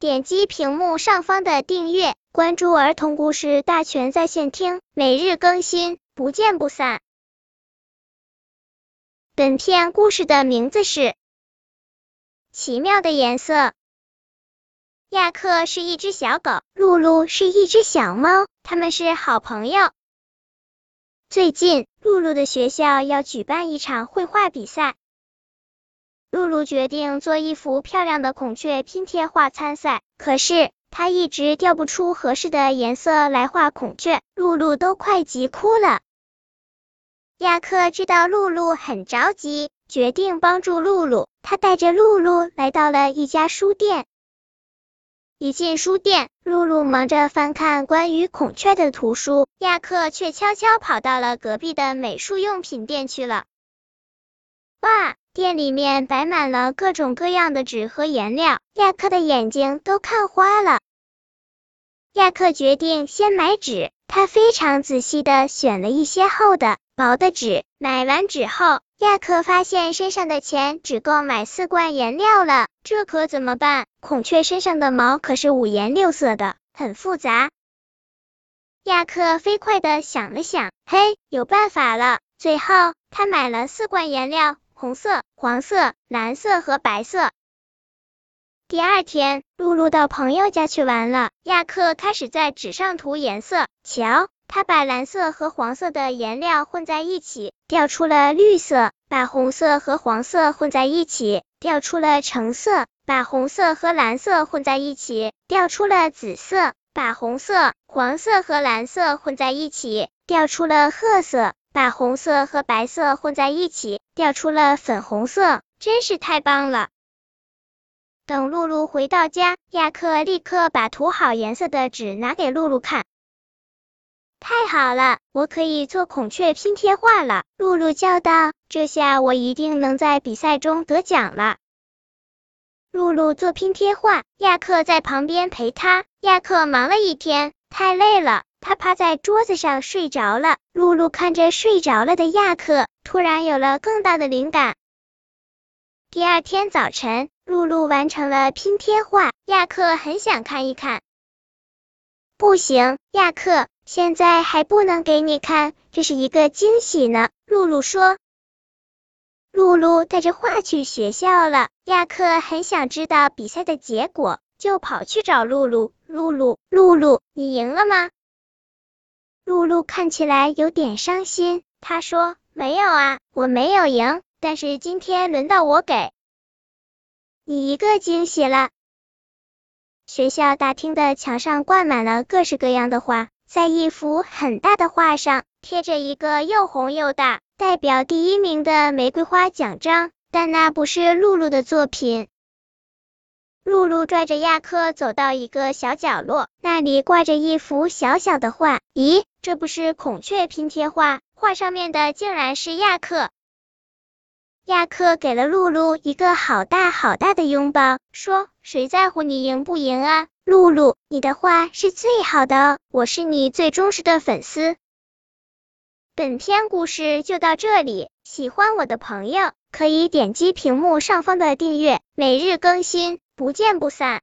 点击屏幕上方的订阅，关注儿童故事大全在线听，每日更新，不见不散。本片故事的名字是《奇妙的颜色》。亚克是一只小狗，露露是一只小猫，他们是好朋友。最近，露露的学校要举办一场绘画比赛。露露决定做一幅漂亮的孔雀拼贴画参赛，可是她一直调不出合适的颜色来画孔雀，露露都快急哭了。亚克知道露露很着急，决定帮助露露。他带着露露来到了一家书店。一进书店，露露忙着翻看关于孔雀的图书，亚克却悄悄跑到了隔壁的美术用品店去了。哇！店里面摆满了各种各样的纸和颜料，亚克的眼睛都看花了。亚克决定先买纸，他非常仔细的选了一些厚的、薄的纸。买完纸后，亚克发现身上的钱只够买四罐颜料了，这可怎么办？孔雀身上的毛可是五颜六色的，很复杂。亚克飞快的想了想，嘿，有办法了！最后，他买了四罐颜料。红色、黄色、蓝色和白色。第二天，露露到朋友家去玩了。亚克开始在纸上涂颜色。瞧，他把蓝色和黄色的颜料混在一起，调出了绿色；把红色和黄色混在一起，调出了橙色；把红色和蓝色混在一起，调出了紫色；把红色、黄色和蓝色混在一起，调出了褐色。把红色和白色混在一起，掉出了粉红色，真是太棒了。等露露回到家，亚克立刻把涂好颜色的纸拿给露露看。太好了，我可以做孔雀拼贴画了，露露叫道。这下我一定能在比赛中得奖了。露露做拼贴画，亚克在旁边陪她。亚克忙了一天，太累了。他趴在桌子上睡着了。露露看着睡着了的亚克，突然有了更大的灵感。第二天早晨，露露完成了拼贴画，亚克很想看一看。不行，亚克，现在还不能给你看，这是一个惊喜呢。露露说。露露带着画去学校了。亚克很想知道比赛的结果，就跑去找露露。露露，露露，你赢了吗？露露看起来有点伤心，她说：“没有啊，我没有赢，但是今天轮到我给你一个惊喜了。”学校大厅的墙上挂满了各式各样的画，在一幅很大的画上贴着一个又红又大、代表第一名的玫瑰花奖章，但那不是露露的作品。露露拽着亚克走到一个小角落，那里挂着一幅小小的画。咦，这不是孔雀拼贴画？画上面的竟然是亚克。亚克给了露露一个好大好大的拥抱，说：“谁在乎你赢不赢啊？露露，你的画是最好的，我是你最忠实的粉丝。”本篇故事就到这里，喜欢我的朋友可以点击屏幕上方的订阅，每日更新。不见不散。